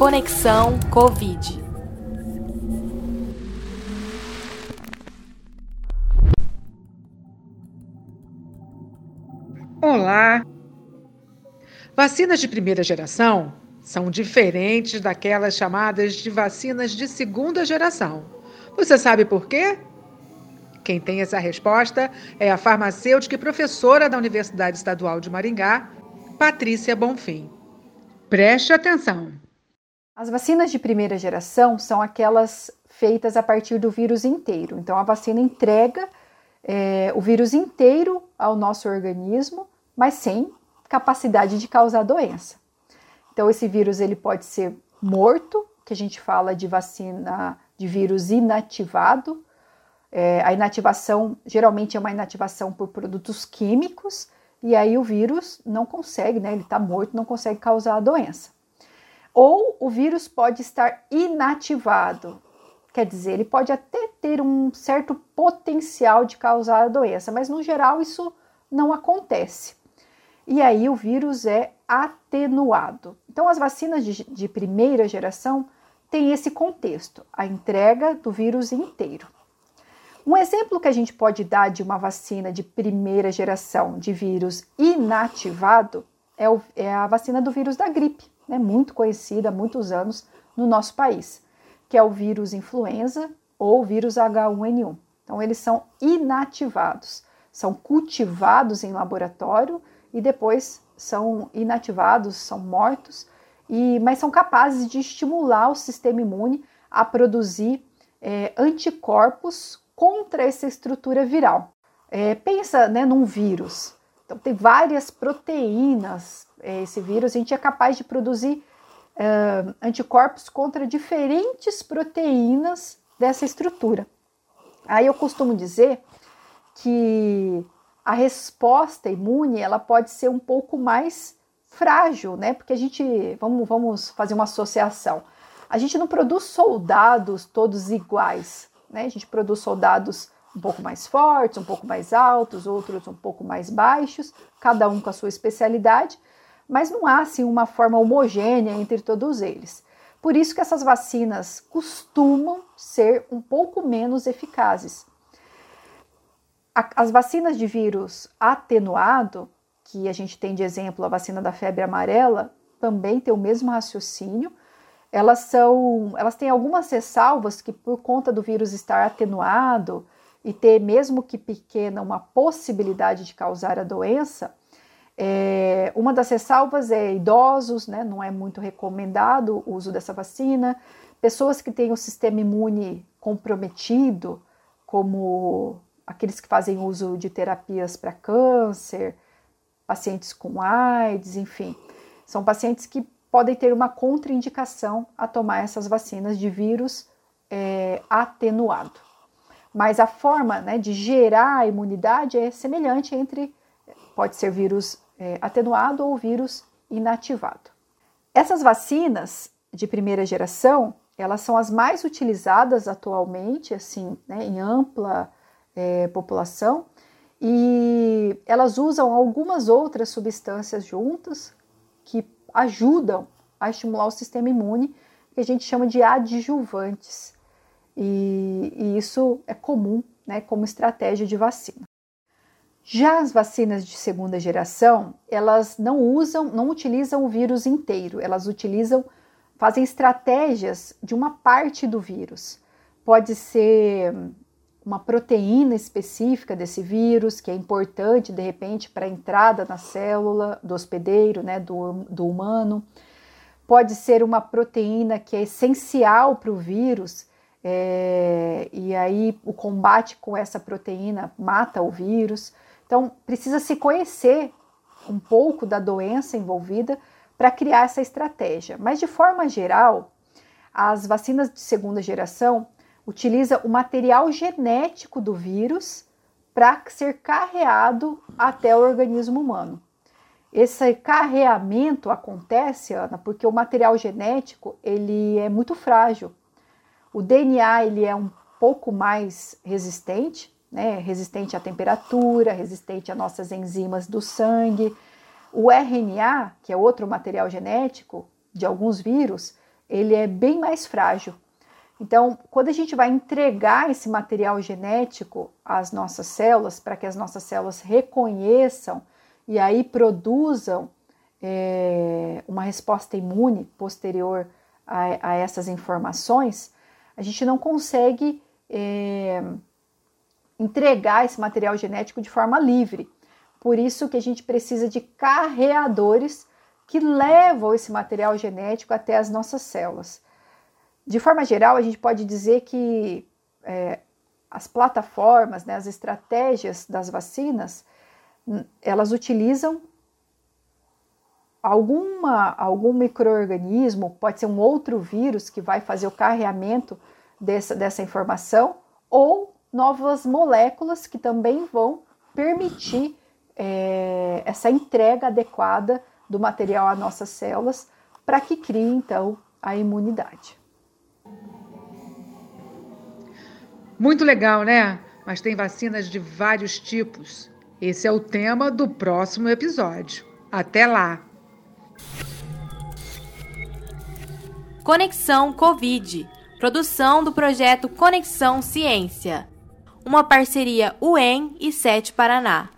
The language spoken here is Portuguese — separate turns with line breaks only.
Conexão Covid.
Olá! Vacinas de primeira geração são diferentes daquelas chamadas de vacinas de segunda geração. Você sabe por quê? Quem tem essa resposta é a farmacêutica e professora da Universidade Estadual de Maringá, Patrícia Bonfim. Preste atenção.
As vacinas de primeira geração são aquelas feitas a partir do vírus inteiro. Então, a vacina entrega é, o vírus inteiro ao nosso organismo, mas sem capacidade de causar doença. Então, esse vírus ele pode ser morto, que a gente fala de vacina de vírus inativado. É, a inativação geralmente é uma inativação por produtos químicos e aí o vírus não consegue, né? Ele está morto, não consegue causar a doença. Ou o vírus pode estar inativado, quer dizer, ele pode até ter um certo potencial de causar a doença, mas no geral isso não acontece. E aí o vírus é atenuado. Então, as vacinas de, de primeira geração têm esse contexto, a entrega do vírus inteiro. Um exemplo que a gente pode dar de uma vacina de primeira geração de vírus inativado é, o, é a vacina do vírus da gripe, né, muito conhecida há muitos anos no nosso país, que é o vírus influenza ou vírus H1N1. Então, eles são inativados, são cultivados em laboratório e depois são inativados, são mortos, e, mas são capazes de estimular o sistema imune a produzir é, anticorpos contra essa estrutura viral. É, pensa né, num vírus. Então, tem várias proteínas. É, esse vírus, a gente é capaz de produzir é, anticorpos contra diferentes proteínas dessa estrutura. Aí eu costumo dizer que a resposta imune ela pode ser um pouco mais frágil, né? Porque a gente, vamos, vamos fazer uma associação. A gente não produz soldados todos iguais. Né? A gente produz soldados um pouco mais fortes, um pouco mais altos, outros um pouco mais baixos, cada um com a sua especialidade, mas não há assim uma forma homogênea entre todos eles. Por isso que essas vacinas costumam ser um pouco menos eficazes. As vacinas de vírus atenuado, que a gente tem de exemplo a vacina da febre amarela, também tem o mesmo raciocínio, elas são, elas têm algumas ressalvas que por conta do vírus estar atenuado e ter mesmo que pequena uma possibilidade de causar a doença, é, uma das ressalvas é idosos, né, não é muito recomendado o uso dessa vacina, pessoas que têm o sistema imune comprometido, como aqueles que fazem uso de terapias para câncer, pacientes com AIDS, enfim, são pacientes que podem ter uma contraindicação a tomar essas vacinas de vírus é, atenuado. Mas a forma né, de gerar a imunidade é semelhante entre, pode ser vírus é, atenuado ou vírus inativado. Essas vacinas de primeira geração, elas são as mais utilizadas atualmente, assim, né, em ampla é, população, e elas usam algumas outras substâncias juntas que ajudam a estimular o sistema imune, que a gente chama de adjuvantes. E, e isso é comum né, como estratégia de vacina. Já as vacinas de segunda geração, elas não usam, não utilizam o vírus inteiro, elas utilizam, fazem estratégias de uma parte do vírus. Pode ser uma proteína específica desse vírus, que é importante, de repente, para a entrada na célula do hospedeiro, né, do, do humano. Pode ser uma proteína que é essencial para o vírus, é, e aí o combate com essa proteína mata o vírus. Então, precisa se conhecer um pouco da doença envolvida para criar essa estratégia. Mas, de forma geral, as vacinas de segunda geração utiliza o material genético do vírus para ser carreado até o organismo humano. Esse carreamento acontece, Ana, porque o material genético ele é muito frágil. O DNA ele é um pouco mais resistente, né? resistente à temperatura, resistente às nossas enzimas do sangue. O RNA, que é outro material genético de alguns vírus, ele é bem mais frágil. Então, quando a gente vai entregar esse material genético às nossas células, para que as nossas células reconheçam e aí produzam é, uma resposta imune posterior a, a, essas informações, a gente não consegue é, entregar esse material genético de forma livre. Por isso que a gente precisa de carreadores que levam esse material genético até as nossas células. De forma geral, a gente pode dizer que é, as plataformas, né, as estratégias das vacinas, elas utilizam alguma, algum microorganismo, pode ser um outro vírus que vai fazer o carreamento dessa, dessa informação, ou novas moléculas que também vão permitir é, essa entrega adequada do material às nossas células para que crie então a imunidade.
Muito legal, né? Mas tem vacinas de vários tipos. Esse é o tema do próximo episódio. Até lá!
Conexão Covid produção do projeto Conexão Ciência, uma parceria UEM e SET Paraná.